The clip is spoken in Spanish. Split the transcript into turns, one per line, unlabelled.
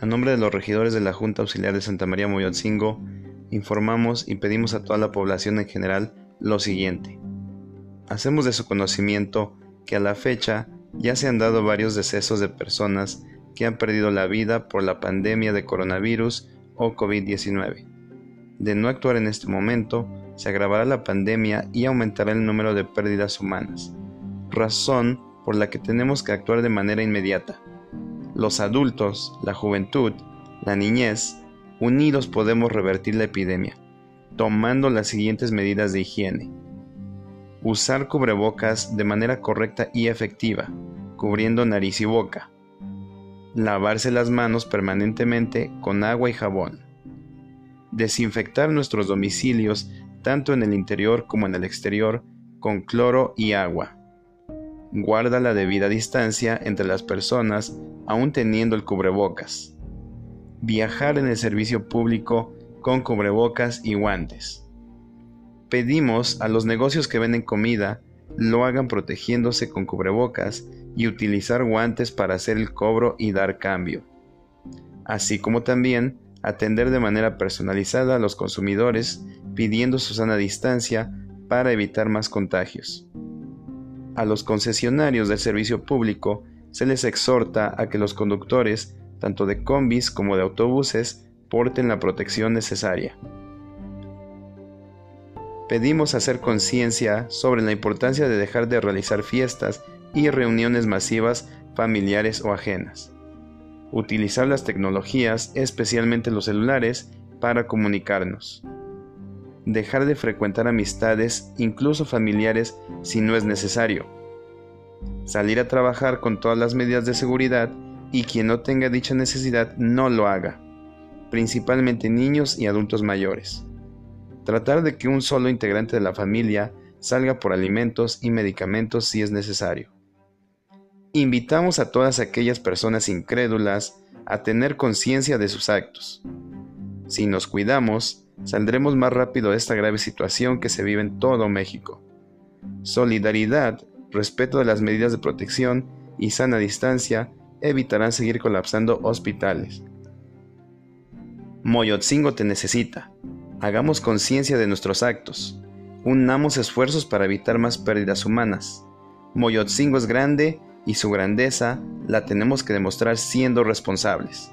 A nombre de los regidores de la Junta Auxiliar de Santa María Moyotzingo, informamos y pedimos a toda la población en general lo siguiente. Hacemos de su conocimiento que a la fecha ya se han dado varios decesos de personas que han perdido la vida por la pandemia de coronavirus o COVID-19. De no actuar en este momento, se agravará la pandemia y aumentará el número de pérdidas humanas, razón por la que tenemos que actuar de manera inmediata. Los adultos, la juventud, la niñez, unidos podemos revertir la epidemia, tomando las siguientes medidas de higiene. Usar cubrebocas de manera correcta y efectiva, cubriendo nariz y boca. Lavarse las manos permanentemente con agua y jabón. Desinfectar nuestros domicilios tanto en el interior como en el exterior con cloro y agua. Guarda la debida distancia entre las personas aún teniendo el cubrebocas. Viajar en el servicio público con cubrebocas y guantes. Pedimos a los negocios que venden comida lo hagan protegiéndose con cubrebocas y utilizar guantes para hacer el cobro y dar cambio, así como también atender de manera personalizada a los consumidores pidiendo su sana distancia para evitar más contagios. A los concesionarios del servicio público se les exhorta a que los conductores, tanto de combis como de autobuses, porten la protección necesaria pedimos hacer conciencia sobre la importancia de dejar de realizar fiestas y reuniones masivas familiares o ajenas. Utilizar las tecnologías, especialmente los celulares, para comunicarnos. Dejar de frecuentar amistades, incluso familiares, si no es necesario. Salir a trabajar con todas las medidas de seguridad y quien no tenga dicha necesidad no lo haga, principalmente niños y adultos mayores tratar de que un solo integrante de la familia salga por alimentos y medicamentos si es necesario. Invitamos a todas aquellas personas incrédulas a tener conciencia de sus actos. Si nos cuidamos, saldremos más rápido de esta grave situación que se vive en todo México. Solidaridad, respeto de las medidas de protección y sana distancia evitarán seguir colapsando hospitales. Moyotzingo te necesita. Hagamos conciencia de nuestros actos. Unamos esfuerzos para evitar más pérdidas humanas. Moyotzingo es grande y su grandeza la tenemos que demostrar siendo responsables.